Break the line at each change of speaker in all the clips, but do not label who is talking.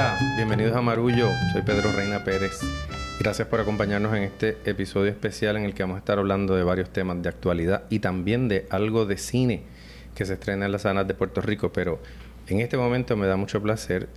Hola, bienvenidos a Marullo. Soy Pedro Reina Pérez. Gracias por acompañarnos en este episodio especial en el que vamos a estar hablando de varios temas de actualidad y también de algo de cine que se estrena en las salas de Puerto Rico. Pero en este momento me da mucho placer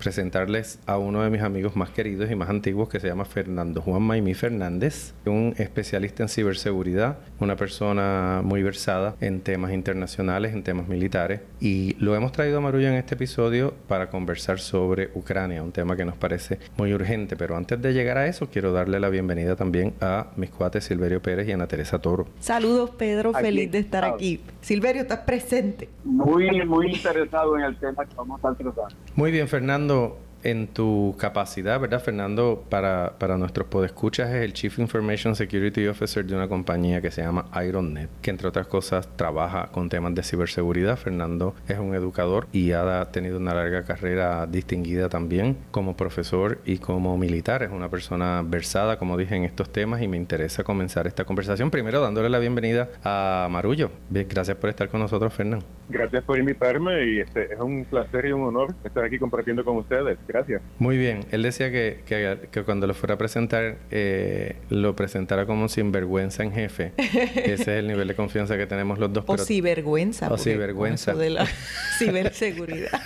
presentarles a uno de mis amigos más queridos y más antiguos que se llama Fernando Juan Maimí Fernández, un especialista en ciberseguridad, una persona muy versada en temas internacionales, en temas militares y lo hemos traído a Marulla en este episodio para conversar sobre Ucrania, un tema que nos parece muy urgente, pero antes de llegar a eso quiero darle la bienvenida también a mis cuates Silverio Pérez y Ana Teresa Toro.
Saludos Pedro, feliz de estar aquí. Silverio, estás presente.
Muy, muy interesado en el tema que vamos a tratar.
Muy bien, Fernando cuando en tu capacidad, ¿verdad, Fernando? Para, para nuestros podescuchas es el Chief Information Security Officer de una compañía que se llama IronNet, que entre otras cosas trabaja con temas de ciberseguridad. Fernando es un educador y ha tenido una larga carrera distinguida también como profesor y como militar. Es una persona versada, como dije, en estos temas y me interesa comenzar esta conversación. Primero dándole la bienvenida a Marullo. Gracias por estar con nosotros, Fernando.
Gracias por invitarme y este, es un placer y un honor estar aquí compartiendo con ustedes. Gracias.
Muy bien. Él decía que, que, cuando lo fuera a presentar, eh, lo presentara como sinvergüenza en jefe. Ese es el nivel de confianza que tenemos los dos.
O cibergüenza.
O cibergüenza.
de la ciberseguridad.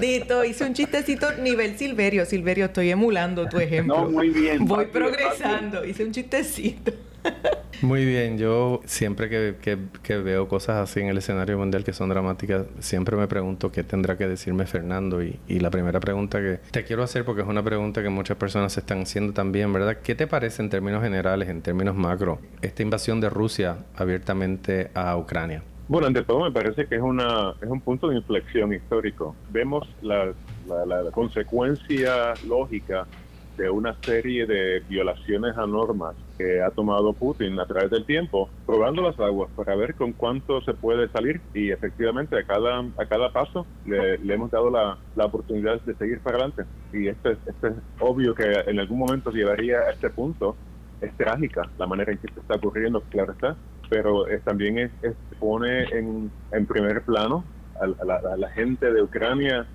Dito, hice un chistecito nivel Silverio. Silverio, estoy emulando tu ejemplo.
No, muy bien.
Voy progresando. Hice un chistecito.
Muy bien, yo siempre que, veo cosas así en el escenario mundial que son dramáticas, siempre me pregunto qué tendrá que decirme Fernando. Y, la primera pregunta que te quiero hacer, porque es una pregunta que muchas personas se están haciendo también, ¿verdad? ¿Qué te parece en términos generales, en términos macro, esta invasión de Rusia abiertamente a Ucrania?
Bueno, ante todo me parece que es, un punto de inflexión histórico. Vemos la consecuencia lógica de una serie de violaciones a normas que ha tomado Putin a través del tiempo, probando las aguas para ver con cuánto se puede salir y efectivamente a cada, a cada paso le, hemos dado la, la, oportunidad de seguir para adelante. Y esto es, esto es obvio que en algún momento llegaría a este punto. Es trágica la manera en que se está ocurriendo, claro está, pero también es, pone en, en primer plano a la, a la gente de Ucrania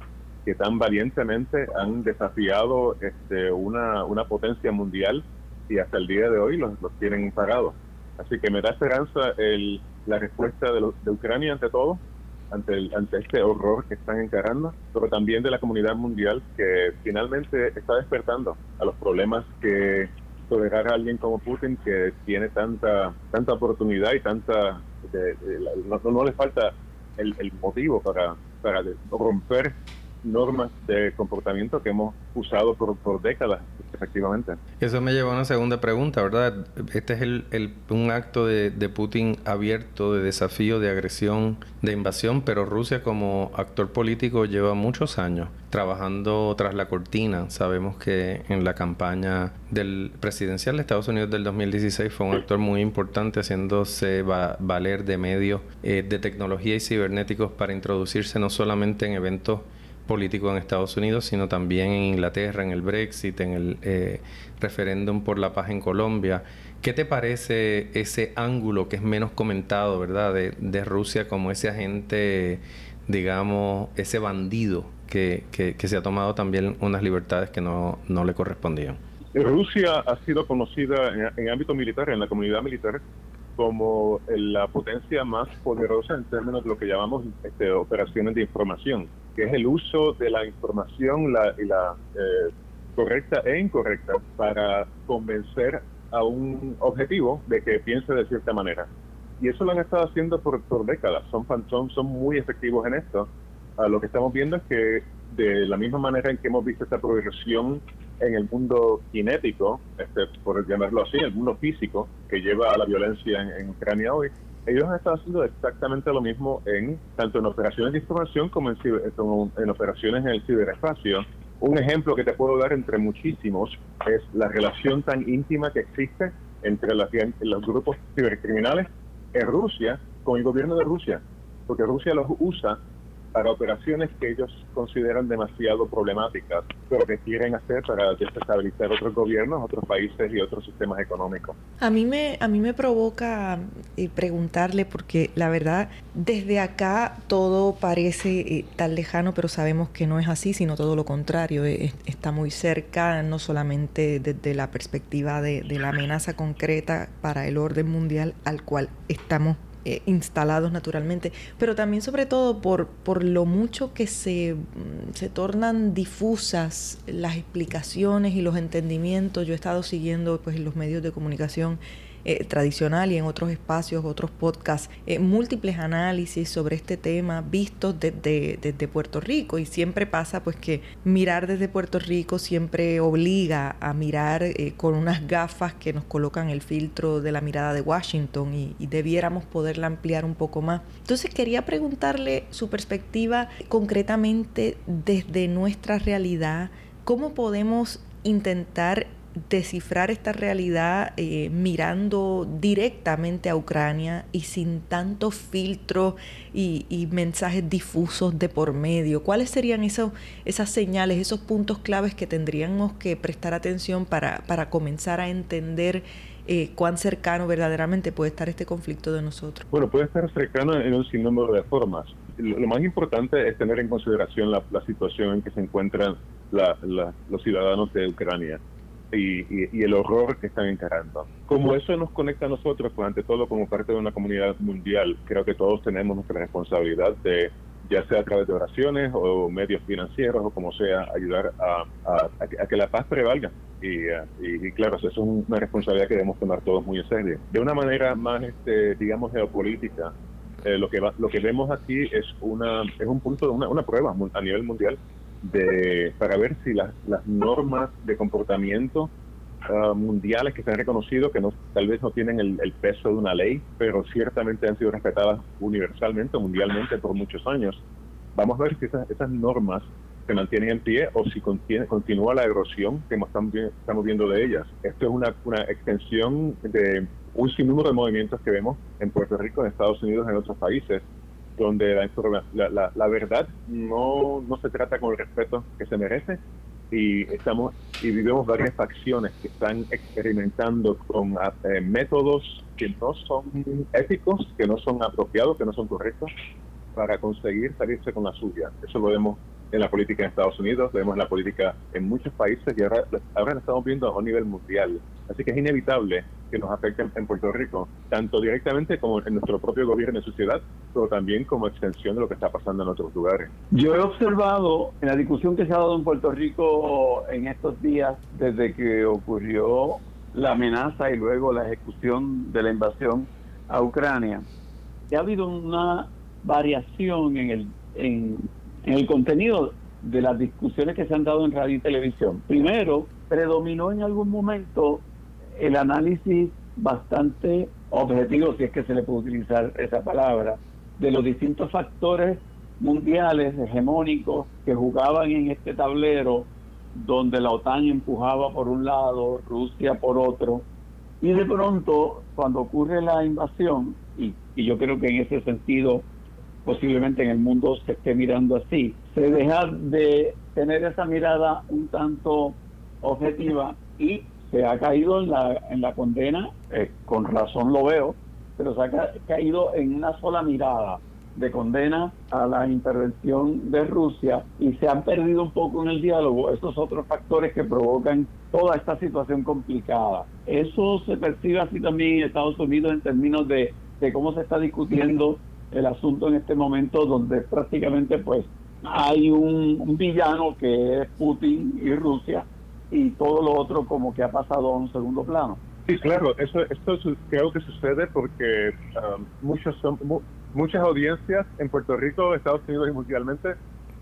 que tan valientemente han desafiado este, una, una potencia mundial y hasta el día de hoy los, los tienen parados. Así que me da esperanza el, la respuesta de, de Ucrania ante todo, ante, el, ante este horror que están encarando, pero también de la comunidad mundial que finalmente está despertando a los problemas que tolerar a alguien como Putin que tiene tanta tanta oportunidad y tanta no, no, le falta el, el motivo para, para romper normas de comportamiento que hemos usado por, por décadas, efectivamente.
Eso me lleva a una segunda pregunta, ¿verdad? Este es el, el, un acto de, de, Putin abierto, de desafío, de agresión, de invasión, pero Rusia como actor político lleva muchos años trabajando tras la cortina. Sabemos que en la campaña del presidencial de Estados Unidos del 2016 fue un actor muy importante haciéndose valer de medios eh, de tecnología y cibernéticos para introducirse no solamente en eventos político en Estados Unidos, sino también en Inglaterra, en el Brexit, en el eh, referéndum por la paz en Colombia. ¿Qué te parece ese ángulo que es menos comentado, verdad, de, Rusia como ese agente, digamos, ese bandido que, que, se ha tomado también unas libertades que no, no le correspondían?
Rusia ha sido conocida en, en ámbito militar, en la comunidad militar, como la potencia más poderosa en términos de lo que llamamos este, operaciones de información, que es el uso de la información la, y la eh, correcta e incorrecta para convencer a un objetivo de que piense de cierta manera. Y eso lo han estado haciendo por, por décadas, son, son, son muy efectivos en esto. Uh, lo que estamos viendo es que de la misma manera en que hemos visto esta progresión en el mundo cinético, este, por llamarlo así, el mundo físico que lleva a la violencia en, Ucrania hoy, ellos estado haciendo exactamente lo mismo en tanto en operaciones de información como en, en operaciones en el ciberespacio. Un ejemplo que te puedo dar entre muchísimos es la relación tan íntima que existe entre las, los grupos cibercriminales en Rusia con el gobierno de Rusia, porque Rusia los usa para operaciones que ellos consideran demasiado problemáticas, pero que quieren hacer para desestabilizar otros gobiernos, otros países y otros sistemas económicos.
A mí me, a mí me provoca eh, preguntarle, porque la verdad, desde acá todo parece eh, tan lejano, pero sabemos que no es así, sino todo lo contrario. Eh, está muy cerca, no solamente desde la perspectiva de, de la amenaza concreta para el orden mundial al cual estamos eh, instalados naturalmente, pero también sobre todo por, por lo mucho que se, mm, se tornan difusas las explicaciones y los entendimientos. Yo he estado siguiendo pues, los medios de comunicación eh, tradicional y en otros espacios, otros podcasts, eh, múltiples análisis sobre este tema vistos desde, Puerto Rico y siempre pasa pues que mirar desde Puerto Rico siempre obliga a mirar eh, con unas gafas que nos colocan el filtro de la mirada de Washington y, y debiéramos poderla ampliar un poco más. Entonces quería preguntarle su perspectiva concretamente desde nuestra realidad, cómo podemos intentar descifrar esta realidad eh, mirando directamente a Ucrania y sin tanto filtro y, mensajes difusos de por medio? ¿Cuáles serían esos, esas señales, esos puntos claves que tendríamos que prestar atención para, para comenzar a entender eh, cuán cercano verdaderamente puede estar este conflicto de nosotros?
Bueno, puede estar cercano en un sinnúmero de formas. Lo, más importante es tener en consideración la, situación en que se encuentran los ciudadanos de Ucrania y, el horror que están encarando. Como eso nos conecta a nosotros, pues ante todo como parte de una comunidad mundial, creo que todos tenemos nuestra responsabilidad de, ya sea a través de oraciones o medios financieros o como sea, ayudar a, que la paz prevalga. Y, claro, eso es una responsabilidad que debemos tomar todos muy en serio. De una manera más, este, digamos, geopolítica, eh, lo que lo que vemos aquí es una es un punto de una, una prueba a nivel mundial de, para ver si las, las normas de comportamiento ah, mundiales que se han reconocido, que no, tal vez no tienen el, peso de una ley, pero ciertamente han sido respetadas universalmente, mundialmente por muchos años. Vamos a ver si esas, esas normas se mantienen en pie o si contiene, continúa la erosión que estamos, estamos viendo de ellas. Esto es una, una extensión de un sinnúmero de movimientos que vemos en Puerto Rico, en Estados Unidos, en otros países, donde la, la, la, verdad no, no se trata con el respeto que se merece y estamos y vivimos varias facciones que están experimentando con eh, métodos que no son éticos, que no son apropiados, que no son correctos para conseguir salirse con la suya. Eso lo vemos en la política en Estados Unidos, vemos en la política en muchos países y ahora, ahora estamos viendo a un nivel mundial. Así que es inevitable que nos afecten en Puerto Rico, tanto directamente como en nuestro propio gobierno y sociedad, pero también como extensión de lo que está pasando en otros lugares.
Yo he observado en la discusión que se ha dado en Puerto Rico en estos días, desde que ocurrió la amenaza y luego la ejecución de la invasión a Ucrania, que ha habido una variación en el, en, en el contenido de las discusiones que se han dado en radio y televisión. Primero, predominó en algún momento el análisis bastante objetivo, si es que se le puede utilizar esa palabra, de los distintos factores mundiales hegemónicos que jugaban en este tablero, donde la OTAN empujaba por un lado, Rusia por otro, y de pronto, cuando ocurre la invasión, y, y yo creo que en ese sentido posiblemente en el mundo se esté mirando así, se deja de tener esa mirada un tanto objetiva y se ha caído en la, en la condena, eh, con razón lo veo, pero se ha caído en una sola mirada de condena a la intervención de Rusia y se han perdido un poco en el diálogo esos otros factores que provocan toda esta situación complicada. Eso se percibe así también en Estados Unidos en términos de, de cómo se está discutiendo el asunto en este momento donde prácticamente pues hay un villano que es Putin y Rusia y todo lo otro como que ha pasado a un segundo plano.
Sí, claro, eso esto creo que sucede porque um, muchos son, muchas audiencias en Puerto Rico, Estados Unidos y mundialmente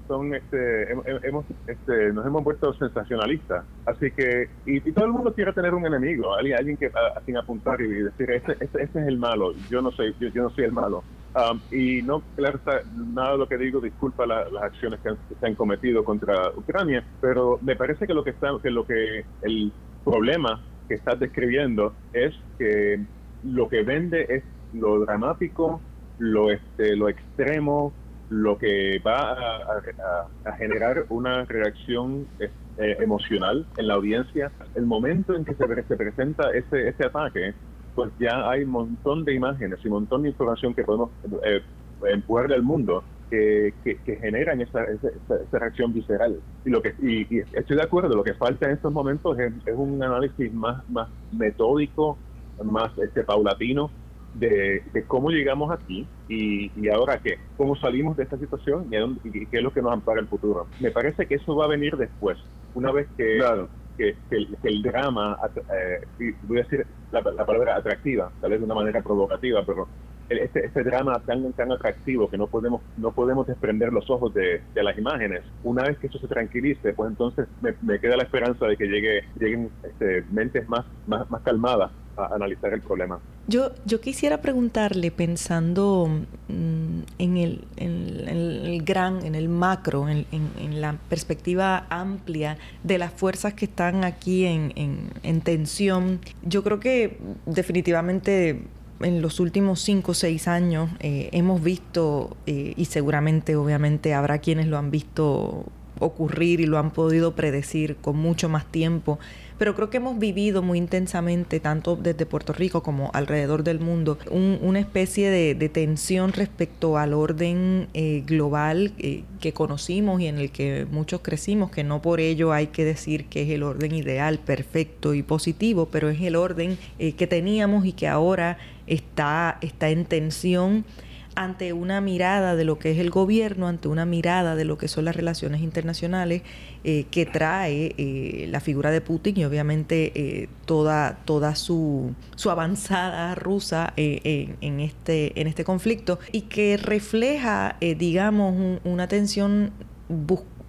son este hemos este, nos hemos vuelto sensacionalistas así que y, todo el mundo quiere tener un enemigo alguien alguien que a, apuntar y decir este, este, este, es el malo yo no soy yo, no soy el malo um, y no claro nada de lo que digo disculpa las acciones que, se han cometido contra Ucrania pero me parece que lo que está que lo que el problema que estás describiendo es que lo que vende es lo dramático lo este lo extremo lo que va a, generar una reacción eh, emocional en la audiencia. El momento en que se, presenta ese, ese ataque, pues ya hay montón de imágenes y montón de información que podemos eh, empujar al mundo que, que, generan esa, esa, reacción visceral. Y lo que y, estoy de acuerdo, lo que falta en estos momentos es, un análisis más, más metódico, más este, paulatino de, cómo llegamos aquí y, y, ahora qué, cómo salimos de esta situación y, qué es lo que nos ampara el futuro. Me parece que eso va a venir después, una vez que, que, el, drama, eh, voy a decir la, la, palabra atractiva, tal vez de una manera provocativa, pero este, este, drama tan, tan atractivo que no podemos, no podemos desprender los ojos de, las imágenes. Una vez que eso se tranquilice, pues entonces me, queda la esperanza de que llegue, lleguen este, mentes más, más, más calmadas analizar el problema.
Yo, yo quisiera preguntarle, pensando mm, en, el, en, el, gran, en el macro, en, en, la perspectiva amplia de las fuerzas que están aquí en, en tensión, yo creo que definitivamente en los últimos cinco o seis años eh, hemos visto, eh, y seguramente obviamente habrá quienes lo han visto ocurrir y lo han podido predecir con mucho más tiempo, pero creo que hemos vivido muy intensamente, tanto desde Puerto Rico como alrededor del mundo, una especie de, tensión respecto al orden eh, global que conocimos y en el que muchos crecimos, que no por ello hay que decir que es el orden ideal, perfecto y positivo, pero es el orden que teníamos y que ahora está, está en tensión ante una mirada de lo que es el gobierno, ante una mirada de lo que son las relaciones internacionales eh, que trae eh, la figura de Putin y obviamente eh, toda, toda su, su avanzada rusa en, este, en este conflicto y que refleja, digamos, una tensión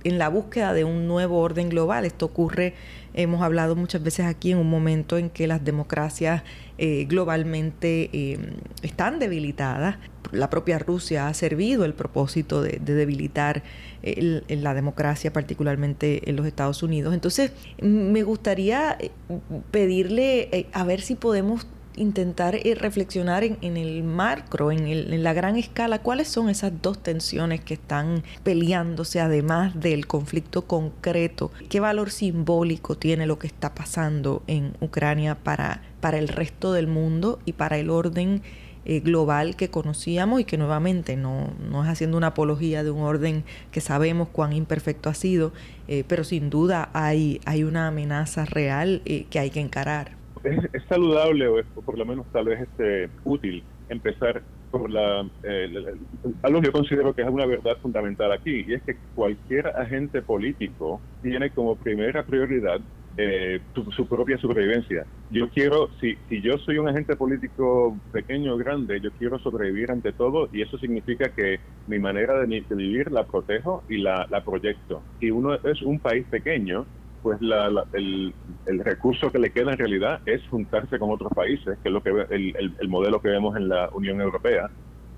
en la búsqueda de un nuevo orden global. Esto ocurre, hemos hablado muchas veces aquí, en un momento en que las democracias eh, globalmente eh, están debilitadas. La propia Rusia ha servido el propósito de, debilitar la democracia, particularmente en los Estados Unidos. Entonces, me gustaría eh, pedirle a ver si podemos intentar reflexionar en, el macro, en, en, la gran escala, cuáles son esas dos tensiones que están peleándose además del conflicto concreto, qué valor simbólico tiene lo que está pasando en Ucrania para para el resto del mundo y para el orden eh, global que conocíamos y que nuevamente no, no, es haciendo una apología de un orden que sabemos cuán imperfecto ha sido, eh, pero sin duda hay, hay una amenaza real eh, que hay que encarar.
Es, saludable o, por lo menos tal vez este, útil empezar por la, algo que yo considero que es una verdad fundamental aquí, y es que cualquier agente político tiene como primera prioridad eh, su, propia supervivencia. Yo quiero, si, si yo soy un agente político pequeño o grande, yo quiero sobrevivir ante todo y eso significa que mi manera de, vivir la protejo y la, proyecto. Si uno es un país pequeño, pues el, recurso que le queda en realidad es juntarse con otros países, que es lo que el, el, modelo que vemos en la Unión Europea,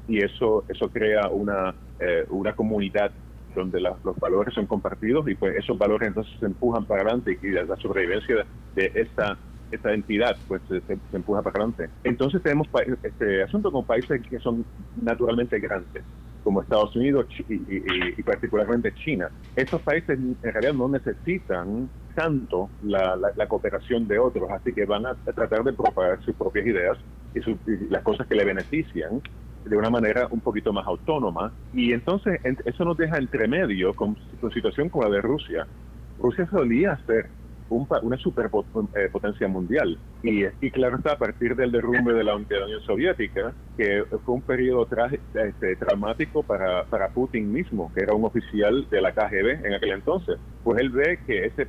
y eso eso crea una, eh, una comunidad donde los valores son compartidos y pues esos valores entonces se empujan para adelante y la sobrevivencia de esta esta entidad pues se, empuja para adelante. Entonces tenemos este asunto con países que son naturalmente grandes, como Estados Unidos y, particularmente China. Estos países en realidad no necesitan tanto la, cooperación de otros, así que van a, tratar de propagar sus propias ideas y, y las cosas que le benefician de una manera un poquito más autónoma. Y entonces eso nos deja entre medio con, con situación como la de Rusia. Rusia solía ser una superpotencia mundial. Y, y, claro está, a partir del derrumbe de la, Unión Soviética, que fue un periodo este, traumático para, para Putin mismo, que era un oficial de la KGB en aquel entonces, pues él ve que ese,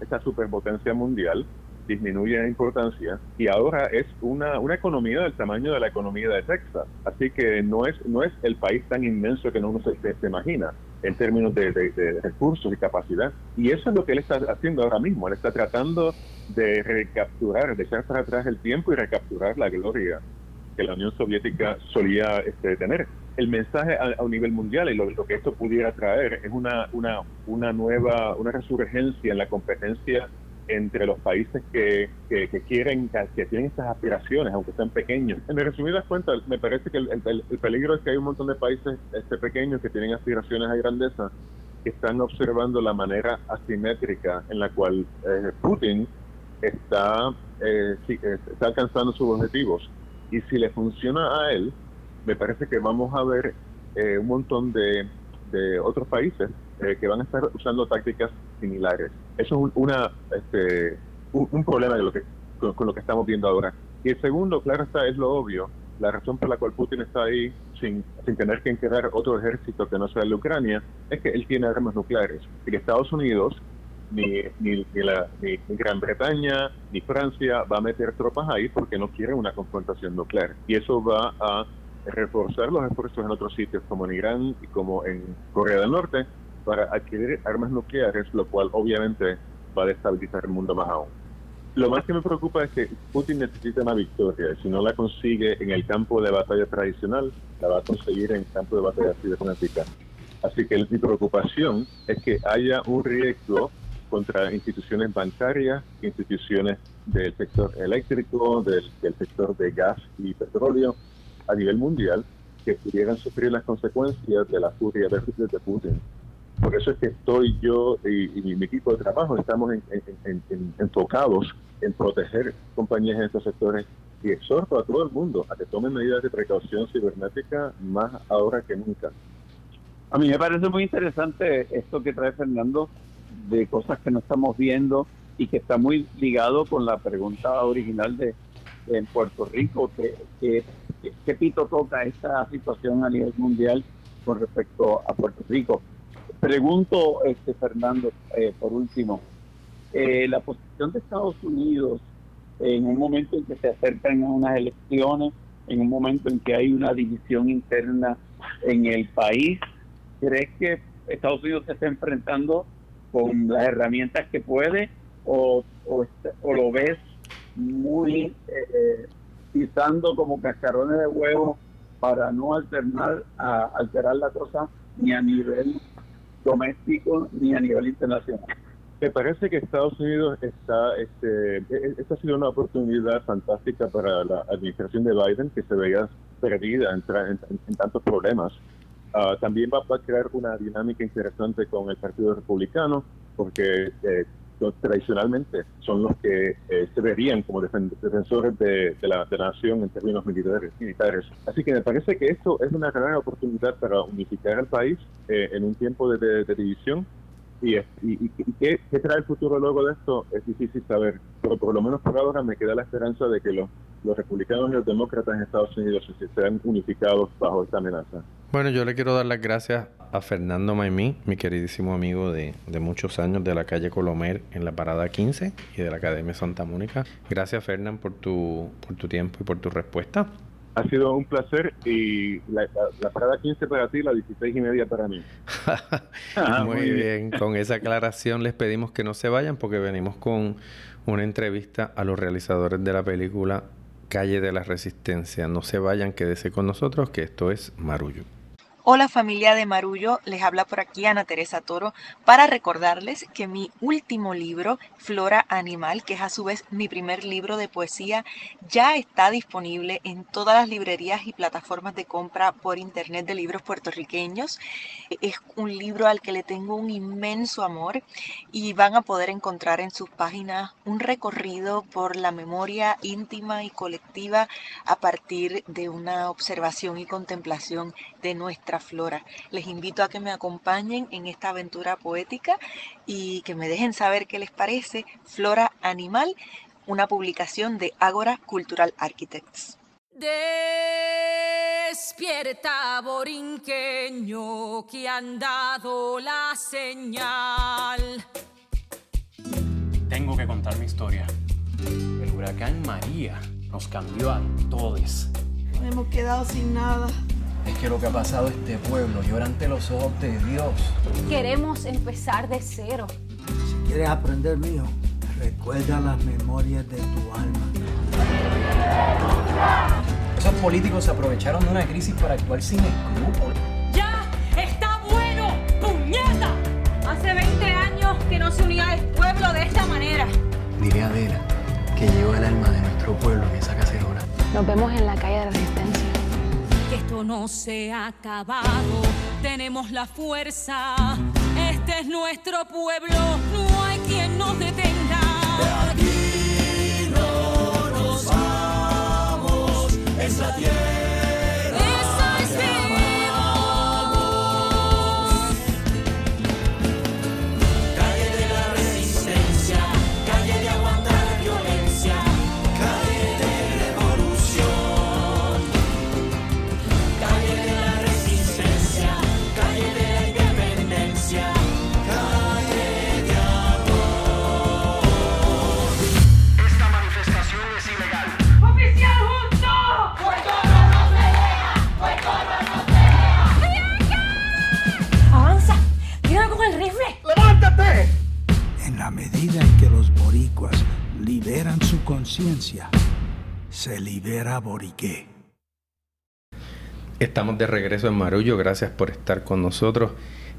esa superpotencia mundial disminuye en importancia y ahora es una, una economía del tamaño de la economía de Texas. Así que no es, no es el país tan inmenso que uno se, se, imagina en términos de, recursos y capacidad. Y eso es lo que él está haciendo ahora mismo. Él está tratando de recapturar, de echar para atrás el tiempo y recapturar la gloria que la Unión Soviética solía este, tener. El mensaje a, un nivel mundial y lo, lo, que esto pudiera traer es una, una, una nueva, una resurgencia en la competencia entre los países que, que, quieren, que tienen estas aspiraciones, aunque sean pequeños. En resumidas cuentas, me parece que el, el, peligro es que hay un montón de países este, pequeños que tienen aspiraciones a grandeza, que están observando la manera asimétrica en la cual eh, Putin está, eh, está alcanzando sus objetivos. Y si le funciona a él, me parece que vamos a ver eh, un montón de, de otros países eh, que van a estar usando tácticas similares. Eso es una, este, un, problema de lo que, con, lo que estamos viendo ahora. Y el segundo, claro está, es lo obvio. La razón por la cual Putin está ahí sin, sin tener que encargar otro ejército que no sea el de Ucrania es que él tiene armas nucleares. Y que Estados Unidos, ni, ni Gran Bretaña, ni Francia va a meter tropas ahí porque no quieren una confrontación nuclear. Y eso va a reforzar los esfuerzos en otros sitios como en Irán y como en Corea del Norte para adquirir armas nucleares, lo cual obviamente va a destabilizar el mundo más aún. Lo más que me preocupa es que Putin necesita una victoria. Si no la consigue en el campo de batalla tradicional, la va a conseguir en el campo de batalla cibernética. Así que mi preocupación es que haya un riesgo contra instituciones bancarias, instituciones del sector eléctrico, del, sector de gas y petróleo a nivel mundial, que pudieran sufrir las consecuencias de la furia de, Putin. Por eso es que estoy yo y, mi equipo de trabajo estamos enfocados en proteger compañías en estos sectores y exhorto a todo el mundo a que tomen medidas de precaución cibernética más ahora que nunca.
A mí me parece muy interesante esto que trae Fernando de cosas que no estamos viendo y que está muy ligado con la pregunta original de, en Puerto Rico, que, que, que, pito toca esta situación a nivel mundial con respecto a Puerto Rico. Pregunto, este Fernando, eh, por último, eh, la posición de Estados Unidos en un momento en que se acercan a unas elecciones, en un momento en que hay una división interna en el país, ¿crees que Estados Unidos se está enfrentando con las herramientas que puede o, o, lo ves muy eh, pisando como cascarones de huevo para no alternar a alterar la cosa ni a nivel doméstico ni a nivel internacional.
Me parece que Estados Unidos está, este, e, e, esta ha sido una oportunidad fantástica para la administración de Biden, que se veía perdida en, en, tantos problemas. Ah, también va, a crear una dinámica interesante con el Partido Republicano, porque eh, tradicionalmente son los que eh, se verían como defensores de, la, nación en términos militares, militares. Así que me parece que esto es una gran oportunidad para unificar al país eh, en un tiempo de, división. Y, y, qué, trae el futuro luego de esto es difícil saber, pero por lo menos por ahora me queda la esperanza de que los, los republicanos y los demócratas en Estados Unidos sean unificados bajo esta amenaza.
Bueno, yo le quiero dar las gracias a Fernando Maimí, mi queridísimo amigo de, muchos años de la calle Colomer en la Parada 15 y de la Academia Santa Mónica. Gracias, Fernán, por tu, por tu tiempo y por tu respuesta.
Ha sido un placer y la, parada 15 para ti, la 16 y media para mí.
Ah, muy, bien. con esa aclaración les pedimos que no se vayan porque venimos con una entrevista a los realizadores de la película Calle de la Resistencia. No se vayan, quédese con nosotros que esto es Marullo.
Hola familia de Marullo, les habla por aquí Ana Teresa Toro para recordarles que mi último libro, Flora Animal, que es a su vez mi primer libro de poesía, ya está disponible en todas las librerías y plataformas de compra por internet de libros puertorriqueños. Es un libro al que le tengo un inmenso amor y van a poder encontrar en sus páginas un recorrido por la memoria íntima y colectiva a partir de una observación y contemplación de nuestra flora. Les invito a que me acompañen en esta aventura poética y que me dejen saber qué les parece Flora Animal, una publicación de Ágora Cultural Architects.
Despierta, borinqueño, que han dado la señal.
Tengo que contar mi historia. El huracán María nos cambió a todos.
Hemos quedado sin nada.
Es que lo que ha pasado este pueblo llora ante los ojos de Dios.
Queremos empezar de cero.
Si quieres aprender mío, recuerda las memorias de tu alma.
Esos políticos se aprovecharon de una crisis para actuar sin escrúpulos.
¡Ya! ¡Está bueno! ¡Puñeta! Hace 20 años que no se unía el pueblo de esta manera.
nuestro pueblo en esa cacerola.
Nos vemos en la calle de.
Esto no se ha acabado, tenemos la fuerza. Este es nuestro pueblo, no hay quien nos detenga. De aquí no nos vamos, es la tierra.
Conciencia, se libera Boriqué.
Estamos de regreso en Marullo, gracias por estar con nosotros.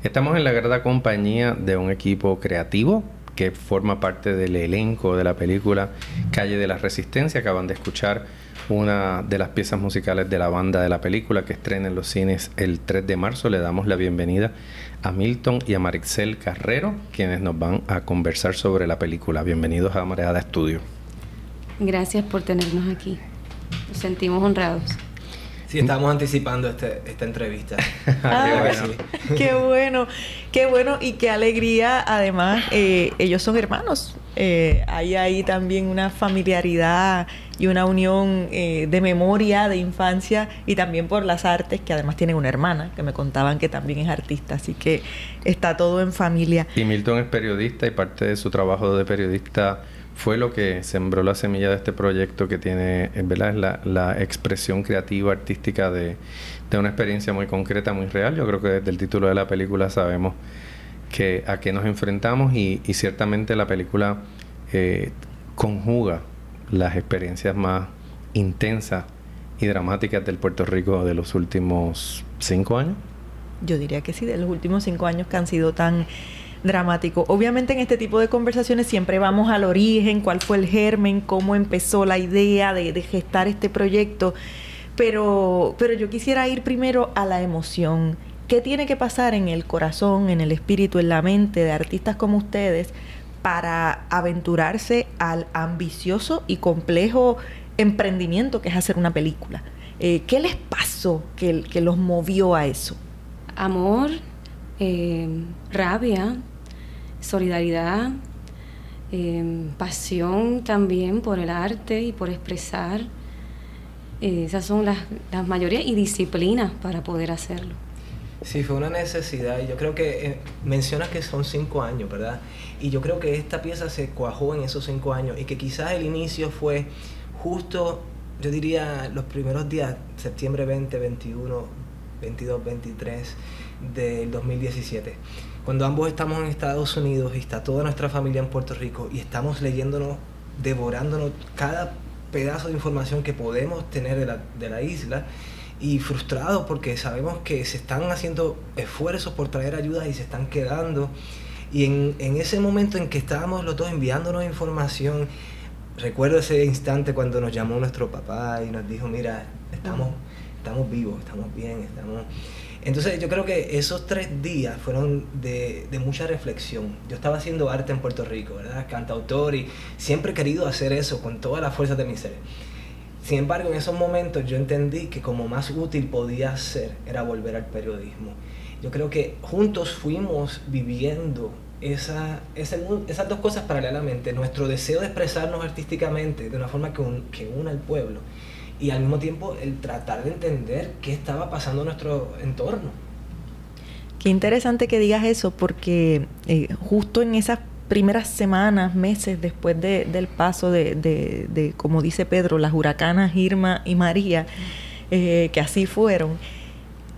Estamos en la grata compañía de un equipo creativo que forma parte del elenco de la película Calle de la Resistencia. Acaban de escuchar una de las piezas musicales de la banda de la película que estrena en los cines el 3 de marzo. Le damos la bienvenida a Milton y a Marixel Carrero, quienes nos van a conversar sobre la película. Bienvenidos a Mareada Estudio.
Gracias por tenernos aquí. Nos sentimos honrados.
Sí, estamos anticipando este- esta entrevista.
Ah,
sí.
Qué bueno, qué bueno y qué alegría. Además, eh, ellos son hermanos. Eh, hay ahí también una familiaridad y una unión eh, de memoria, de infancia y también por las artes, que además tienen una hermana, que me contaban que también es artista. Así que está todo en familia.
Y Milton es periodista y parte de su trabajo de periodista fue lo que sembró la semilla de este proyecto que tiene, eh, ¿verdad? Es la, la expresión creativa, artística de, de una experiencia muy concreta, muy real. Yo creo que desde el título de la película sabemos que a qué nos enfrentamos y, ciertamente la película eh, conjuga las experiencias más intensas y dramáticas del Puerto Rico de los últimos cinco años.
Yo diría que sí, de los últimos cinco años que han sido tan dramáticos. Obviamente en este tipo de conversaciones siempre vamos al origen, cuál fue el germen, cómo empezó la idea de, gestar este proyecto, pero, pero yo quisiera ir primero a la emoción. ¿Qué tiene que pasar en el corazón, en el espíritu, en la mente de artistas como ustedes para aventurarse al ambicioso y complejo emprendimiento que es hacer una película? Eh, ¿Qué les pasó que, que los movió a eso?
Amor, eh, rabia, solidaridad, eh, pasión también por el arte y por expresar. Eh, esas son las, las mayorías y disciplina para poder hacerlo.
Sí, fue una necesidad y yo creo que eh, mencionas que son cinco años, ¿verdad? Y yo creo que esta pieza se cuajó en esos cinco años y que quizás el inicio fue justo, yo diría, los primeros días, septiembre 20, 21, 22, 23 del 2017. Cuando ambos estamos en Estados Unidos y está toda nuestra familia en Puerto Rico y estamos leyéndonos, devorándonos cada pedazo de información que podemos tener de la, de la isla y frustrados porque sabemos que se están haciendo esfuerzos por traer ayuda y se están quedando. Y en, en ese momento en que estábamos los dos enviándonos información, recuerdo ese instante cuando nos llamó nuestro papá y nos dijo, mira, estamos, estamos vivos, estamos bien, estamos... Entonces yo creo que esos tres días fueron de, de mucha reflexión. Yo estaba haciendo arte en Puerto Rico, ¿verdad? Cantautor y siempre he querido hacer eso con todas las fuerzas de mi ser. Sin embargo, en esos momentos yo entendí que como más útil podía ser era volver al periodismo. Yo creo que juntos fuimos viviendo esa, esas dos cosas paralelamente. Nuestro deseo de expresarnos artísticamente de una forma que, un- que una al pueblo y al mismo tiempo el tratar de entender qué estaba pasando en nuestro entorno.
Qué interesante que digas eso porque eh, justo en esas primeras semanas, meses después de- del paso de, de- de, como dice Pedro, las huracanas Irma y María, eh, que así fueron,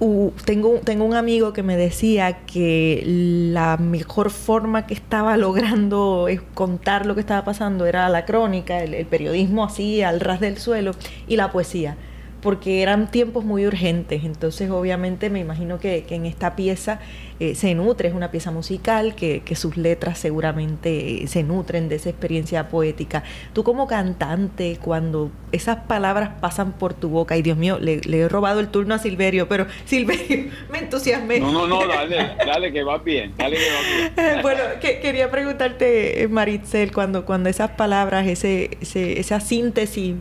u- tengo, tengo un amigo que me decía que la mejor forma que estaba logrando contar lo que estaba pasando era la crónica, el periodismo así al ras del suelo y la poesía porque eran tiempos muy urgentes. Entonces, obviamente, me imagino que, en esta pieza eh, se nutre, es una pieza musical, que, sus letras seguramente eh, se nutren de esa experiencia poética. Tú como cantante, cuando esas palabras pasan por tu boca, y Dios mío, le, he robado el turno a Silverio, pero Silverio, me entusiasmé.
No, no, no, dale, dale que va bien, dale que va
bien. bueno, quería preguntarte, Maritzel, cuando, cuando esas palabras, ese, esa síntesis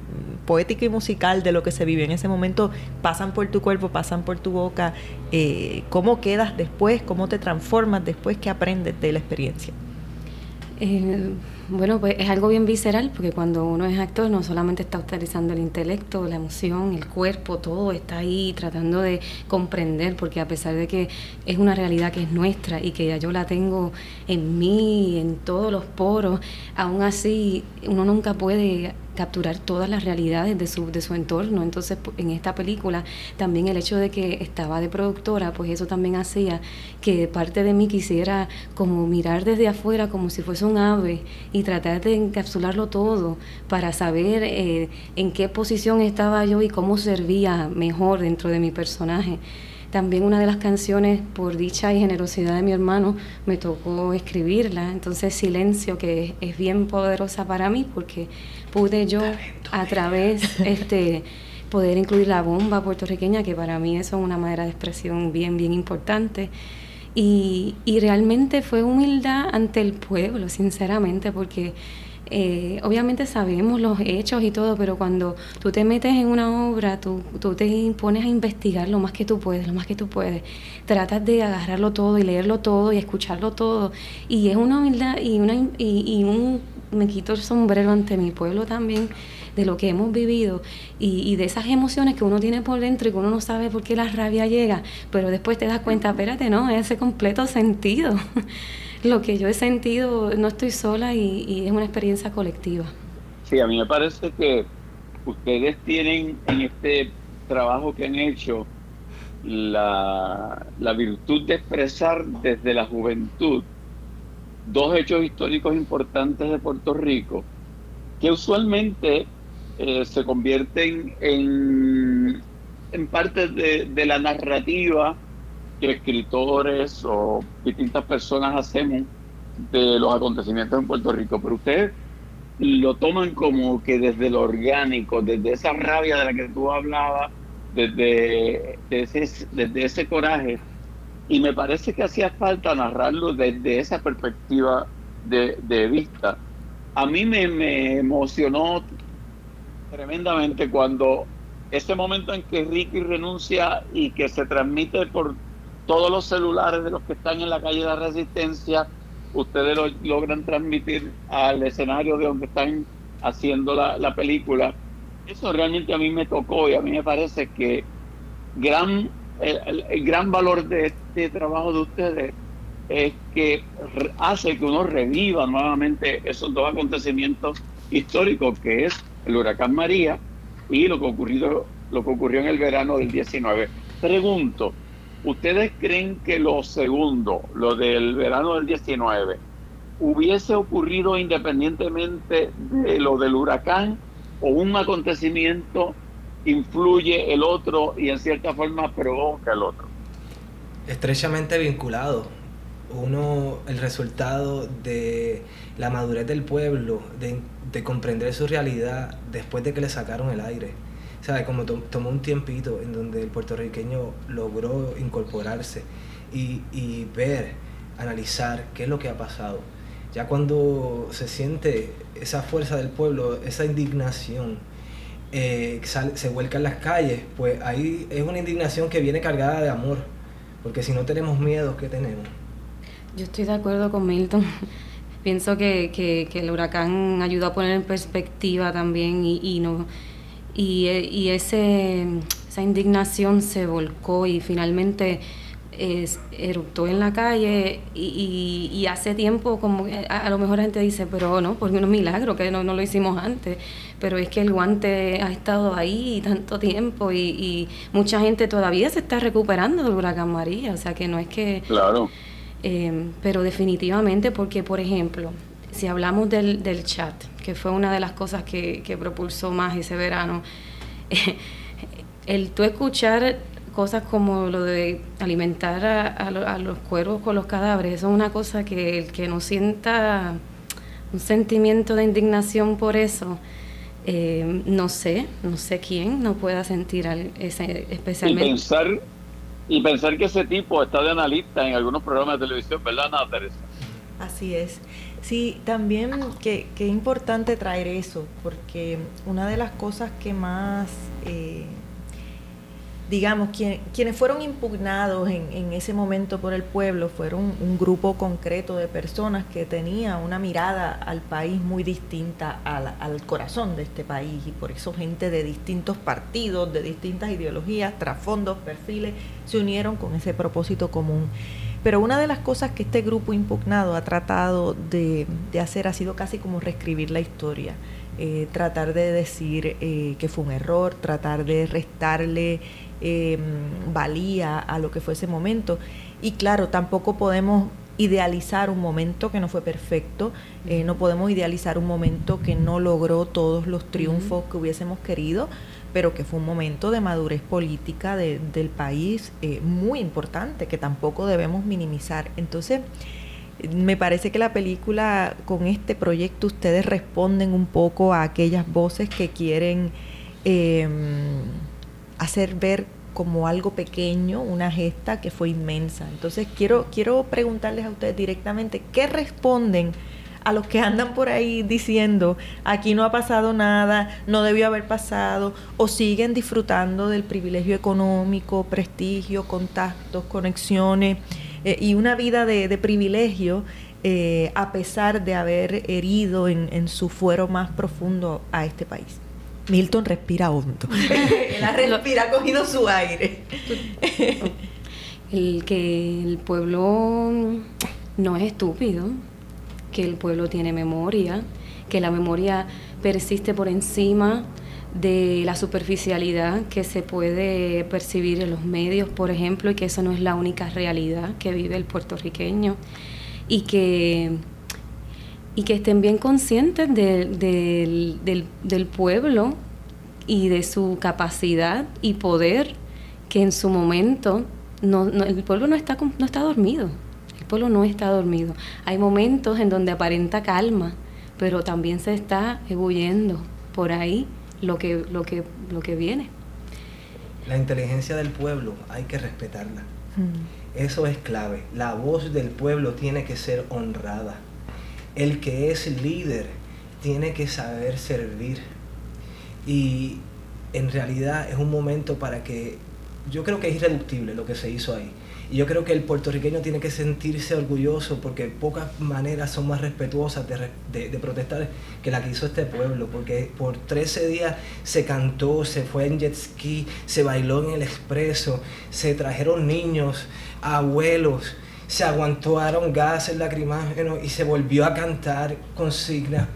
poética y musical de lo que se vive en ese momento pasan por tu cuerpo, pasan por tu boca, eh, ¿cómo quedas después? ¿Cómo te transformas después? ¿Qué aprendes de la experiencia?
Eh, bueno, pues es algo bien visceral porque cuando uno es actor no solamente está utilizando el intelecto, la emoción, el cuerpo, todo está ahí tratando de comprender porque a pesar de que es una realidad que es nuestra y que ya yo la tengo en mí, en todos los poros, aún así uno nunca puede capturar todas las realidades de su, de su entorno. Entonces, en esta película, también el hecho de que estaba de productora, pues eso también hacía que parte de mí quisiera como mirar desde afuera como si fuese un ave y tratar de encapsularlo todo para saber eh, en qué posición estaba yo y cómo servía mejor dentro de mi personaje. También una de las canciones, por dicha y generosidad de mi hermano, me tocó escribirla. Entonces, Silencio, que es bien poderosa para mí porque pude yo a través este poder incluir la bomba puertorriqueña, que para mí eso es una manera de expresión bien, bien importante. Y, y realmente fue humildad ante el pueblo, sinceramente, porque eh, obviamente sabemos los hechos y todo, pero cuando tú te metes en una obra, tú, tú te pones a investigar lo más que tú puedes, lo más que tú puedes. Tratas de agarrarlo todo y leerlo todo y escucharlo todo. Y es una humildad y, una, y, y un me quito el sombrero ante mi pueblo también de lo que hemos vivido y, de esas emociones que uno tiene por dentro y que uno no sabe por qué la rabia llega, pero después te das cuenta, espérate, no, es ese completo sentido. lo que yo he sentido, no estoy sola y, es una experiencia colectiva.
Sí, a mí me parece que ustedes tienen en este trabajo que han hecho la, la virtud de expresar desde la juventud dos hechos históricos importantes de Puerto Rico que usualmente eh, se convierten en, en parte de, la narrativa que escritores o distintas personas hacemos de los acontecimientos en Puerto Rico, pero ustedes lo toman como que desde lo orgánico, desde esa rabia de la que tú hablabas, desde, ese, desde ese coraje, y me parece que hacía falta narrarlo desde esa perspectiva de, vista. A mí me, emocionó tremendamente cuando ese momento en que Ricky renuncia y que se transmite por todos los celulares de los que están en la calle de la Resistencia, ustedes lo logran transmitir al escenario de donde están haciendo la, la película. Eso realmente a mí me tocó y a mí me parece que gran el, gran valor de este trabajo de ustedes es que hace que uno reviva nuevamente esos dos acontecimientos históricos que es el huracán María y lo que lo que ocurrió en el verano del 19. Pregunto, ¿ustedes creen que lo segundo, lo del verano del 19, hubiese ocurrido independientemente de lo del huracán o un acontecimiento influye el otro y en cierta forma provoca el otro.
Estrechamente vinculado. Uno, el resultado de la madurez del pueblo, de, comprender su realidad después de que le sacaron el aire. ¿Sabe? Como tomó un tiempito en donde el puertorriqueño logró incorporarse y, y ver, analizar qué es lo que ha pasado. Ya cuando se siente esa fuerza del pueblo, esa indignación, eh, se vuelca en las calles, pues ahí es una indignación que viene cargada de amor, porque si no tenemos miedo, ¿qué tenemos?
Yo estoy de acuerdo con Milton. Pienso que, que, el huracán ayudó a poner en perspectiva también y, no y, y ese, esa indignación se volcó y finalmente es, eruptó en la calle y, y, hace tiempo como a, lo mejor la gente dice, pero no, porque es un milagro que no, no, lo hicimos antes, pero es que el guante ha estado ahí tanto tiempo y, y, mucha gente todavía se está recuperando del huracán María, o sea que no es que...
Claro.
Eh, pero definitivamente porque, por ejemplo, si hablamos del, del chat, que fue una de las cosas que, que propulsó más ese verano, el tú escuchar cosas como lo de alimentar a, los cuervos con los cadáveres, eso es una cosa que el que no sienta un sentimiento de indignación por eso, eh, no sé, no sé quién no pueda sentir ese especialmente.
Y pensar, y pensar que ese tipo está de analista en algunos programas de televisión, ¿verdad, Ana Teresa?
Así es. Sí, también que, que importante traer eso, porque una de las cosas que más eh, digamos, quienes fueron impugnados en, ese momento por el pueblo fueron un grupo concreto de personas que tenía una mirada al país muy distinta al, corazón de este país y por eso gente de distintos partidos, de distintas ideologías, trasfondos, perfiles, se unieron con ese propósito común. Pero una de las cosas que este grupo impugnado ha tratado de, hacer ha sido casi como reescribir la historia. Eh, tratar de decir eh, que fue un error, tratar de restarle eh, valía a lo que fue ese momento. Y claro, tampoco podemos idealizar un momento que no fue perfecto, eh, no podemos idealizar un momento que no logró todos los triunfos que hubiésemos querido, pero que fue un momento de madurez política del país eh, muy importante, que tampoco debemos minimizar. Entonces, me parece que la película, con este proyecto, ustedes responden un poco a aquellas voces que quieren em, hacer ver como algo pequeño, una gesta que fue inmensa. Entonces quiero, quiero preguntarles a ustedes directamente, ¿qué responden a los que andan por ahí diciendo, aquí no ha pasado nada, no debió haber pasado, o siguen disfrutando del privilegio económico, prestigio, contactos, conexiones eh, y una vida de, privilegio eh, a pesar de haber herido en, en su fuero más profundo a este país? Milton respira hondo. Él respira, ha cogido su aire.
el que el pueblo no es estúpido, que el pueblo tiene memoria, que la memoria persiste por encima de la superficialidad que se puede percibir en los medios, por ejemplo, y que eso no es la única realidad que vive el puertorriqueño, y que y que estén bien conscientes del, pueblo y de su capacidad y poder que en su momento no, el pueblo no está no está dormido el pueblo no está dormido. Hay momentos en donde aparenta calma pero también se está ebulliendo por ahí lo que lo que lo que viene.
La inteligencia del pueblo hay que respetarla. Mm. eso es clave. La voz del pueblo tiene que ser honrada el que es líder tiene que saber servir. Y en realidad es un momento para que yo creo que es irreductible lo que se hizo ahí. Y yo creo que el puertorriqueño tiene que sentirse orgulloso porque pocas maneras son más respetuosas de, de, protestar que la que hizo este pueblo. Porque por 13 días se cantó, se fue en jet ski, se bailó en el expreso, se trajeron niños, abuelos, se aguantaron gases lacrimógenos y se volvió a cantar consignas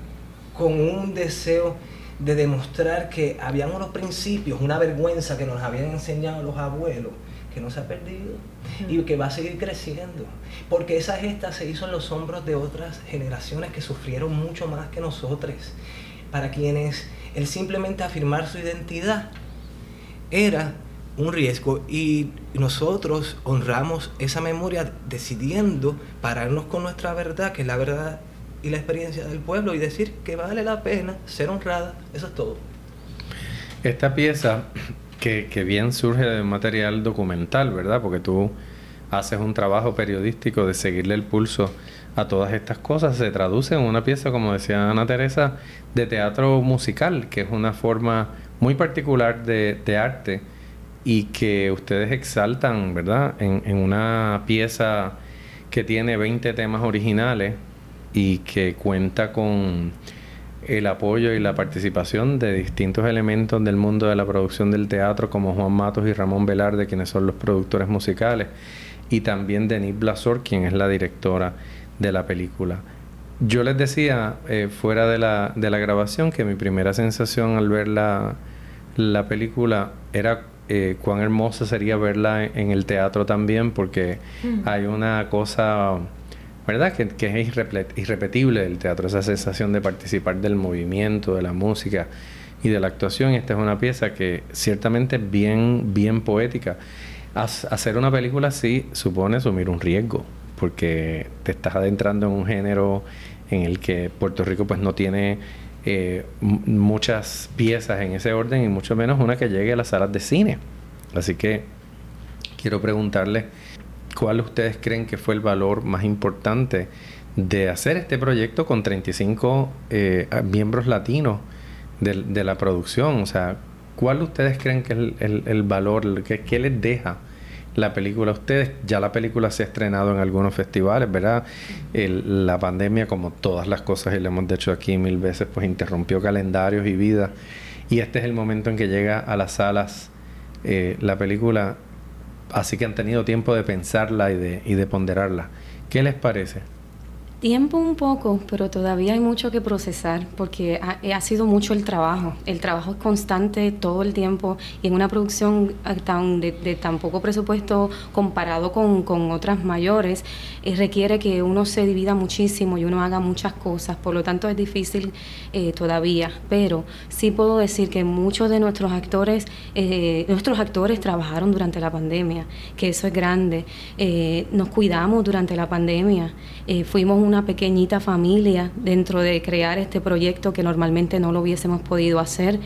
con un deseo de demostrar que habían unos principios, una vergüenza que nos habían enseñado los abuelos, que no se ha perdido y que va a seguir creciendo. Porque esa gesta se hizo en los hombros de otras generaciones que sufrieron mucho más que nosotros, para quienes el simplemente afirmar su identidad era un riesgo y nosotros honramos esa memoria decidiendo pararnos con nuestra verdad, que es la verdad y la experiencia del pueblo y decir que vale la pena ser honrada, eso es todo.
Esta pieza que, que bien surge de un material documental, ¿verdad? Porque tú haces un trabajo periodístico de seguirle el pulso a todas estas cosas, se traduce en una pieza, como decía Ana Teresa, de teatro musical, que es una forma muy particular de, de arte y que ustedes exaltan, ¿verdad? En, una pieza que tiene 20 temas originales y que cuenta con el apoyo y la participación de distintos elementos del mundo de la producción del teatro como Juan Matos y Ramón Velarde, quienes son los productores musicales, y también Denise Blasor, quien es la directora de la película. Yo les decía eh, fuera de la, de la grabación que mi primera sensación al ver la, la película era eh, cuán hermosa sería verla en, el teatro también, porque mm. hay una cosa, ¿verdad?, que, que es irrepetible del teatro, esa sensación de participar del movimiento, de la música. y de la actuación. Esta es una pieza que ciertamente es bien, bien poética. Hacer una película así supone asumir un riesgo, porque te estás adentrando en un género en el que Puerto Rico pues no tiene eh, muchas piezas en ese orden y mucho menos una que llegue a las salas de cine. Así que quiero preguntarle cuál ustedes creen que fue el valor más importante de hacer este proyecto con 35 eh, miembros latinos de, la producción. O sea, ¿cuál ustedes creen que es el, valor, que, les deja la película a ustedes? Ya la película se ha estrenado en algunos festivales, ¿verdad? la pandemia, como todas las cosas, y lo hemos dicho aquí mil veces, pues interrumpió calendarios y vida. Y este es el momento en que llega a las salas eh, la película, así que han tenido tiempo de pensarla y de, y de ponderarla. ¿Qué les parece?
Tiempo un poco, pero todavía hay mucho que procesar porque ha, eh, ha, sido mucho el trabajo. El trabajo es constante todo el tiempo y en una producción tan, de, tan poco presupuesto comparado con, con otras mayores, eh, requiere que uno se divida muchísimo y uno haga muchas cosas. Por lo tanto es difícil eh, todavía, pero sí puedo decir que muchos de nuestros actores, nuestros actores trabajaron durante la pandemia, que eso es grande. nos cuidamos durante la pandemia. fuimos una pequeñita familia dentro de crear este proyecto que normalmente no lo hubiésemos podido hacer.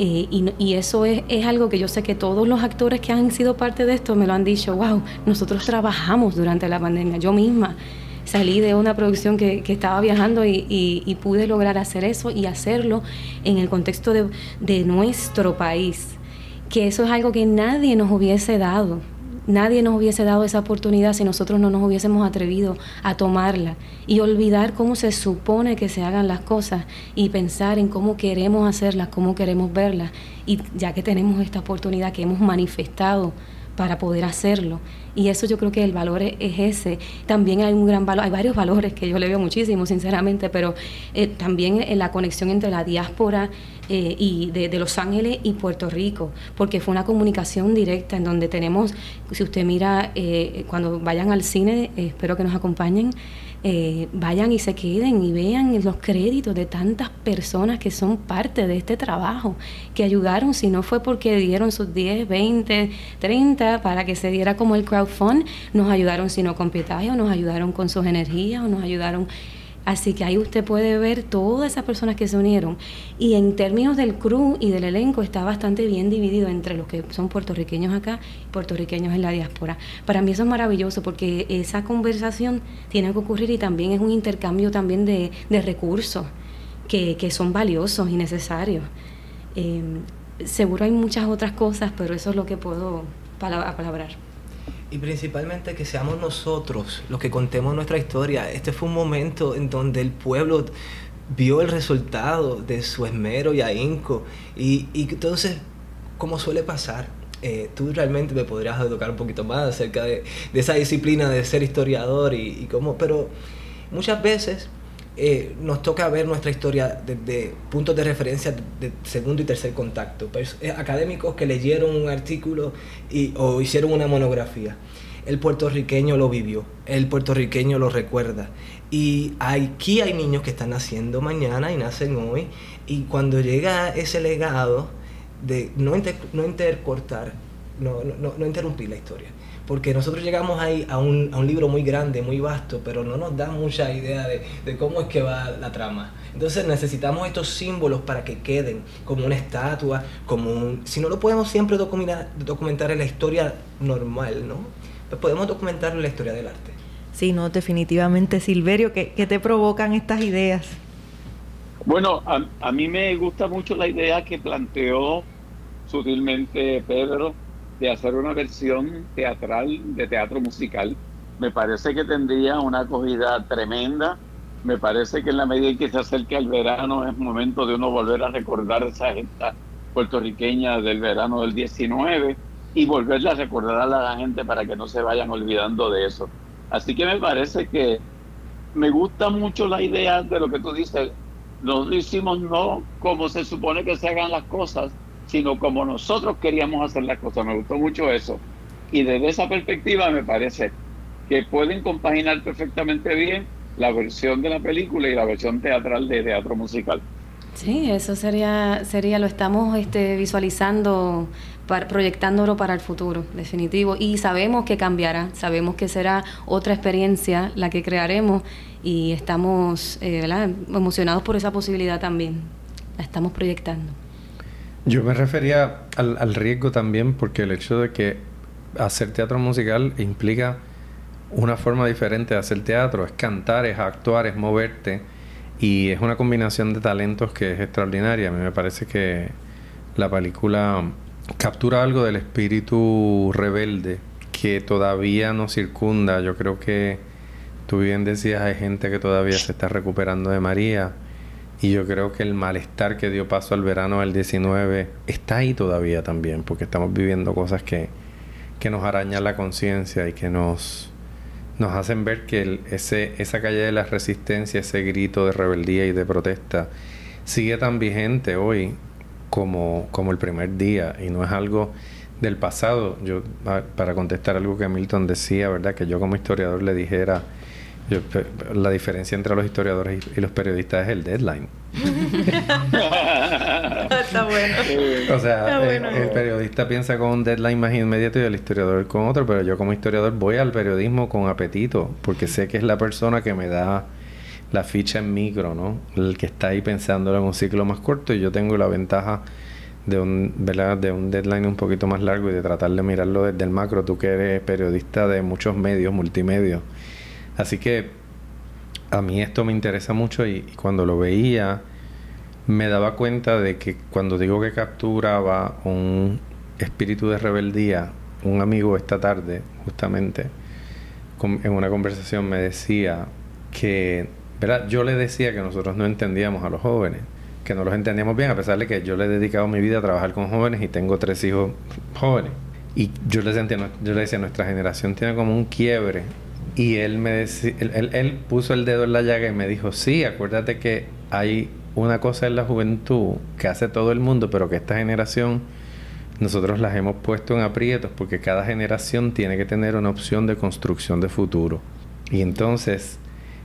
Eh, y, eso es, es, algo que yo sé que todos los actores que han sido parte de esto me lo han dicho, wow, nosotros trabajamos durante la pandemia, yo misma salí de una producción que, que estaba viajando y, y, pude lograr hacer eso y hacerlo en el contexto de, de nuestro país, que eso es algo que nadie nos hubiese dado. Nadie nos hubiese dado esa oportunidad si nosotros no nos hubiésemos atrevido a tomarla y olvidar cómo se supone que se hagan las cosas y pensar en cómo queremos hacerlas, cómo queremos verlas. Y ya que tenemos esta oportunidad que hemos manifestado para poder hacerlo. Y eso yo creo que el valor es, ese. También hay un gran valor, hay varios valores que yo le veo muchísimo, sinceramente, pero eh, también en la conexión entre la diáspora eh, y de, Los Ángeles y Puerto Rico, porque fue una comunicación directa en donde tenemos, si usted mira, eh, cuando vayan al cine, espero que nos acompañen, eh, vayan y se queden y vean los créditos de tantas personas que son parte de este trabajo, que ayudaron, si no fue porque dieron sus 10, 20, 30 para que se diera como el crowdfund, nos ayudaron sino con pietaje o nos ayudaron con sus energías o nos ayudaron Así que ahí usted puede ver todas esas personas que se unieron. Y en términos del crew y del elenco está bastante bien dividido entre los que son puertorriqueños acá y puertorriqueños en la diáspora. Para mí eso es maravilloso porque esa conversación tiene que ocurrir y también es un intercambio también de, recursos que, son valiosos y necesarios. Eh, seguro hay muchas otras cosas, pero eso es lo que puedo palabrar
y principalmente que seamos nosotros los que contemos nuestra historia. Este fue un momento en donde el pueblo vio el resultado de su esmero y ahínco. Y, y entonces, como suele pasar, eh, tú realmente me podrías educar un poquito más acerca de, de esa disciplina de ser historiador y, y cómo, pero muchas veces eh, nos toca ver nuestra historia desde puntos de referencia de segundo y tercer contacto. Eh, académicos que leyeron un artículo y, o hicieron una monografía. El puertorriqueño lo vivió, el puertorriqueño lo recuerda. Y aquí hay niños que están naciendo mañana y nacen hoy. Y cuando llega ese legado de no, no intercortar, no, no, no interrumpir la historia porque nosotros llegamos ahí a un, a un, libro muy grande, muy vasto, pero no nos da mucha idea de, de, cómo es que va la trama. Entonces necesitamos estos símbolos para que queden como una estatua, como un... Si no lo podemos siempre documentar, documentar en la historia normal, ¿no? Pues podemos documentarlo en la historia del arte.
Sí, no, definitivamente, Silverio, ¿qué, qué te provocan estas ideas?
Bueno, a, a mí me gusta mucho la idea que planteó sutilmente Pedro de hacer una versión teatral de teatro musical. Me parece que tendría una acogida tremenda. Me parece que en la medida en que se acerque al verano es momento de uno volver a recordar esa gente puertorriqueña del verano del 19 y volverla a recordar a la gente para que no se vayan olvidando de eso. Así que me parece que me gusta mucho la idea de lo que tú dices. Lo hicimos no como se supone que se hagan las cosas, sino como nosotros queríamos hacer las cosas. Me gustó mucho eso. Y desde esa perspectiva me parece que pueden compaginar perfectamente bien la versión de la película y la versión teatral de teatro musical.
Sí, eso sería, sería lo estamos este, visualizando, proyectándolo para el futuro, definitivo. Y sabemos que cambiará, sabemos que será otra experiencia la que crearemos y estamos eh, emocionados por esa posibilidad también. La estamos proyectando.
Yo me refería al, riesgo también porque el hecho de que hacer teatro musical implica una forma diferente de hacer teatro, es cantar, es actuar, es moverte y es una combinación de talentos que es extraordinaria. A mí me parece que la película captura algo del espíritu rebelde que todavía nos circunda. Yo creo que tú bien decías, hay gente que todavía se está recuperando de María. Y yo creo que el malestar que dio paso al verano del 19 está ahí todavía también, porque estamos viviendo cosas que, que nos arañan la conciencia y que nos, nos hacen ver que ese, esa calle de la resistencia, ese grito de rebeldía y de protesta, sigue tan vigente hoy como, como el primer día y no es algo del pasado. Yo, para contestar algo que Milton decía, ¿verdad? Que yo como historiador le dijera la diferencia entre los historiadores y, los periodistas es el deadline.
Está bueno.
O sea, el, periodista piensa con un deadline más inmediato y el historiador con otro, pero yo como historiador voy al periodismo con apetito, porque sé que es la persona que me da la ficha en micro, ¿no? El que está ahí pensándolo en un ciclo más corto y yo tengo la ventaja de un, ¿verdad? de un deadline un poquito más largo y de tratar de mirarlo desde el macro, tú que eres periodista de muchos medios, multimedios Así que a mí esto me interesa mucho y, cuando lo veía me daba cuenta de que cuando digo que capturaba un espíritu de rebeldía, un amigo esta tarde justamente en una conversación me decía que, ¿verdad? Yo le decía que nosotros no entendíamos a los jóvenes, que no los entendíamos bien, a pesar de que yo le he dedicado mi vida a trabajar con jóvenes y tengo tres hijos jóvenes. Y yo le, decía, yo le decía, nuestra generación tiene como un quiebre y él me decía, él, puso el dedo en la llaga y me dijo, sí, acuérdate que hay una cosa en la juventud que hace todo el mundo, pero que esta generación nosotros las hemos puesto en aprietos porque cada generación tiene que tener una opción de construcción de futuro. Y entonces,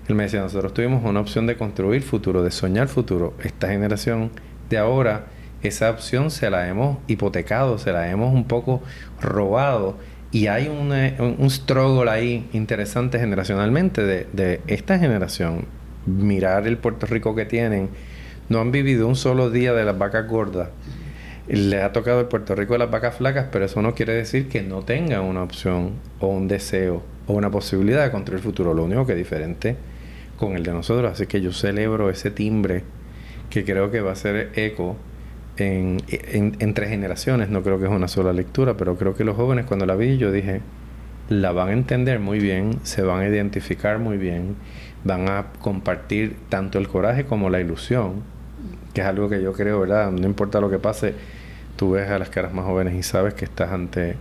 él me decía, nosotros tuvimos una opción de construir futuro, de soñar futuro. Esta generación de ahora, esa opción se la hemos hipotecado, se la hemos un poco robado y hay un, eh, un, struggle ahí interesante generacionalmente de, de, esta generación. Mirar el Puerto Rico que tienen. No han vivido un solo día de las vacas gordas. Les ha tocado el Puerto Rico de las vacas flacas, pero eso no quiere decir que no tengan una opción o un deseo o una posibilidad de construir el futuro. Lo único que es diferente con el de nosotros. Así que yo celebro ese timbre que creo que va a ser eco en, entre generaciones, no creo que es una sola lectura, pero creo que los jóvenes cuando la vi yo dije, la van a entender muy bien, se van a identificar muy bien, van a compartir tanto el coraje como la ilusión, que es algo que yo creo, ¿verdad? No importa lo que pase, tú ves a las caras más jóvenes y sabes que estás ante,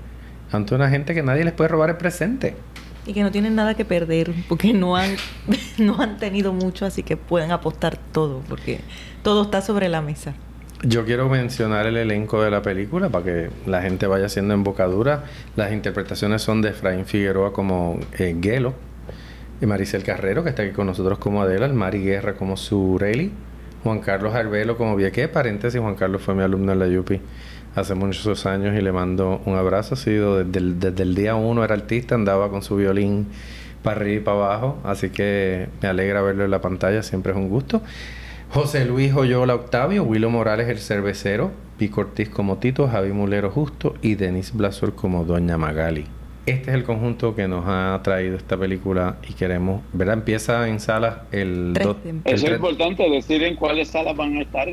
ante una gente que nadie les puede robar el presente.
Y que no tienen nada que perder, porque no han, no han tenido mucho, así que pueden apostar todo, porque todo está sobre la mesa.
Yo quiero mencionar el elenco de la película para que la gente vaya haciendo embocadura. Las interpretaciones son de Efraín Figueroa como eh, Gelo, y Maricel Carrero, que está aquí con nosotros como Adela, Mari Guerra como Sureli, Juan Carlos Arbelo como Vieque, paréntesis, Juan Carlos fue mi alumno en la Yupi hace muchos años y le mando un abrazo. Ha sido desde el, desde el día uno, era artista, andaba con su violín para arriba y para abajo, así que me alegra verlo en la pantalla, siempre es un gusto. José Luis Oyola Octavio, Willo Morales el cervecero, Pico Ortiz como Tito, Javi Mulero Justo y Denis Blasor como Doña Magali. Este es el conjunto que nos ha traído esta película y queremos, ¿verdad? Empieza en salas el...
es importante decir en cuáles salas van a estar.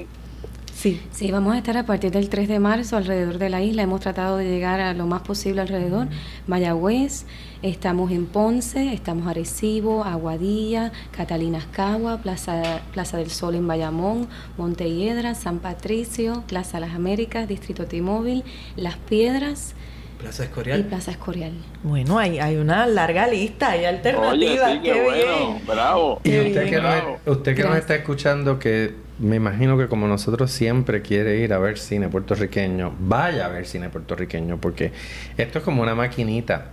Sí. Sí, vamos a estar a partir del 3 de marzo alrededor de la isla. Hemos tratado de llegar a lo más posible alrededor. Mayagüez, estamos en Ponce, estamos Arecibo, Aguadilla, Catalina Cagua, Plaza, Plaza del Sol en Bayamón, Montehiedra, San Patricio, Plaza Las Américas, Distrito T-Móvil, Las Piedras.
Plaza Escorial.
Y Plaza Escorial.
Bueno, hay, hay una larga lista, hay alternativas.
Oye, qué, bueno, bravo.
Y usted, que, usted que nos está escuchando, que me imagino que como nosotros siempre quiere ir a ver cine puertorriqueño, vaya a ver cine puertorriqueño, porque esto es como una maquinita.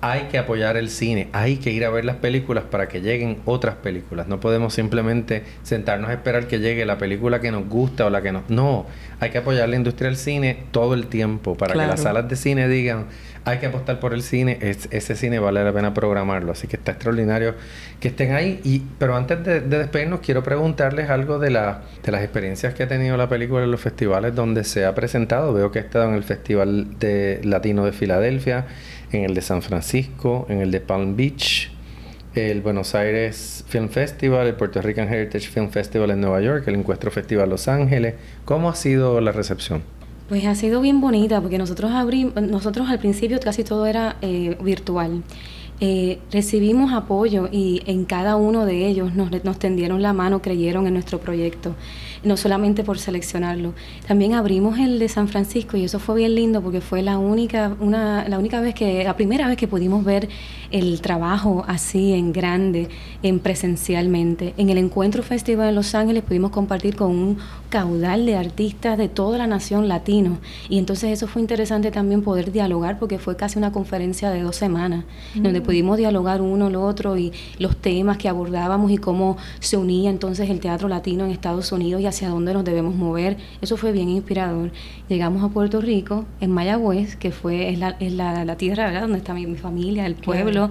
Hay que apoyar el cine, hay que ir a ver las películas para que lleguen otras películas. No podemos simplemente sentarnos a esperar que llegue la película que nos gusta o la que no. No, hay que apoyar la industria del cine todo el tiempo para que las salas de cine digan, hay que apostar por el cine, ese cine vale la pena programarlo. Así que está extraordinario que estén ahí. Y, pero antes de, despedirnos, quiero preguntarles algo de, la, de las experiencias que ha tenido la película en los festivales donde se ha presentado. Veo que ha estado en el Festival de Latino de Filadelfia en el de San Francisco, en el de Palm Beach, el Buenos Aires Film Festival, el Puerto Rican Heritage Film Festival en Nueva York, el Encuentro Festival Los Ángeles. ¿Cómo ha sido la recepción?
Pues ha sido bien bonita porque nosotros abrimos, nosotros al principio casi todo era eh, virtual. Eh, recibimos apoyo y en cada uno de ellos nos, nos tendieron la mano, creyeron en nuestro proyecto no solamente por seleccionarlo. También abrimos el de San Francisco y eso fue bien lindo porque fue la única, una, la única vez que, la primera vez que pudimos ver el trabajo así en grande, en presencialmente. En el Encuentro Festival en Los Ángeles pudimos compartir con un caudal de artistas de toda la nación latino y entonces eso fue interesante también poder dialogar porque fue casi una conferencia de dos semanas donde mm. pudimos dialogar uno lo otro y los temas que abordábamos y cómo se unía entonces el teatro latino en Estados Unidos y hacia dónde nos debemos mover. Eso fue bien inspirador. Llegamos a Puerto Rico, en Mayagüez, que fue es la, es la, tierra ¿verdad? donde está mi, familia, el pueblo.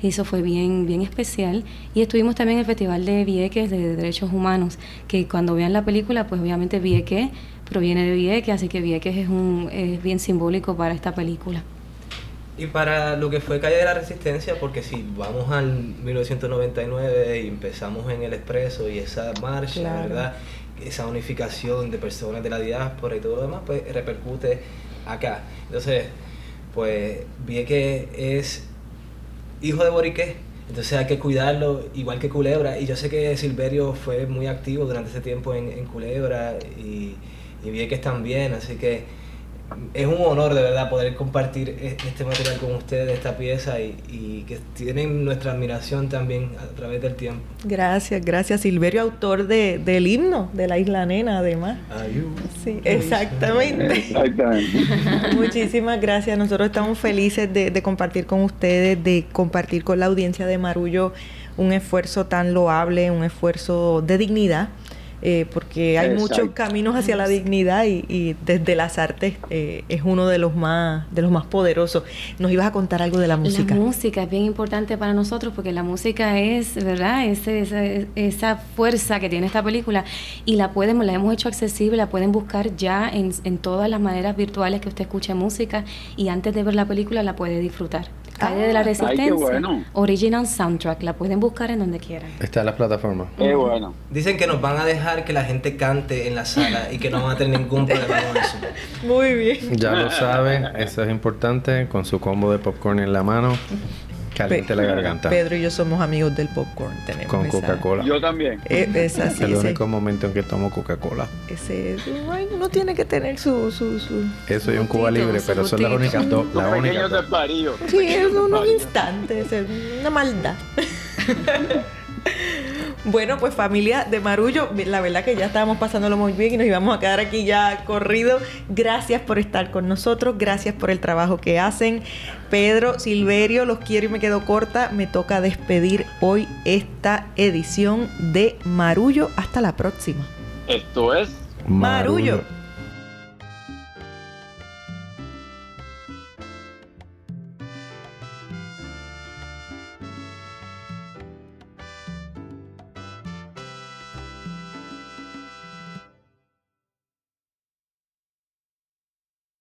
Y eso fue bien, bien especial. Y estuvimos también en el Festival de Vieques de Derechos Humanos, que cuando vean la película, pues obviamente Vieques proviene de Vieques, así que Vieques es, un, es bien simbólico para esta película.
Y para lo que fue Calle de la Resistencia, porque si vamos al 1999 y empezamos en el Expreso y esa marcha, ¿verdad? Esa unificación de personas de la diáspora y todo lo demás, pues repercute acá. Entonces, pues vi que es hijo de Boriqué, entonces hay que cuidarlo igual que Culebra. Y yo sé que Silverio fue muy activo durante ese tiempo en, Culebra y, y Vieques también, así que es un honor de verdad poder compartir e-, este material con ustedes, esta pieza, y, que tienen nuestra admiración también a través del tiempo.
Gracias, gracias. Silverio, autor de, del himno de la Isla Nena, además. Sí, exactamente. exactamente. Muchísimas gracias. Nosotros estamos felices de, de compartir con ustedes, de compartir con la audiencia de Marullo un esfuerzo tan loable, un esfuerzo de dignidad eh, porque hay muchos caminos hacia la dignidad y, desde las artes eh, es uno de los más de los más poderosos. Nos ibas a contar algo de la música.
La música es bien importante para nosotros porque la música es, ¿verdad? Es, esa fuerza que tiene esta película y la pueden, la hemos hecho accesible, la pueden buscar ya en, en todas las maneras virtuales que usted escuche música y antes de ver la película la puede disfrutar. Calle de la ah, Resistencia, Original Soundtrack, la pueden buscar en donde quieran.
Está en las plataformas.
Qué bueno.
Dicen que nos van a dejar que la gente cante en la sala y que no van a tener ningún problema con eso.
Muy bien.
Ya lo saben, eso es importante, con su combo de popcorn en la mano. Caliente la garganta.
Pedro y yo somos amigos del popcorn. Tenemos
Con Coca-Cola.
Yo también.
Eh, es, así.
Es el único momento en que tomo Coca-Cola.
Ese, uno tiene que tener su... su, su
eso y un Cuba libre, pero son las únicas dos. La única.
Sí, es unos instantes, es una maldad. Bueno, pues familia de Marullo, la verdad que ya estábamos pasándolo muy bien y nos íbamos a quedar aquí ya corrido. Gracias por estar con nosotros, gracias por el trabajo que hacen. Pedro, Silverio, los quiero y me quedo corta. Me toca despedir hoy esta edición de Marullo. Hasta la próxima.
Esto es
Marullo.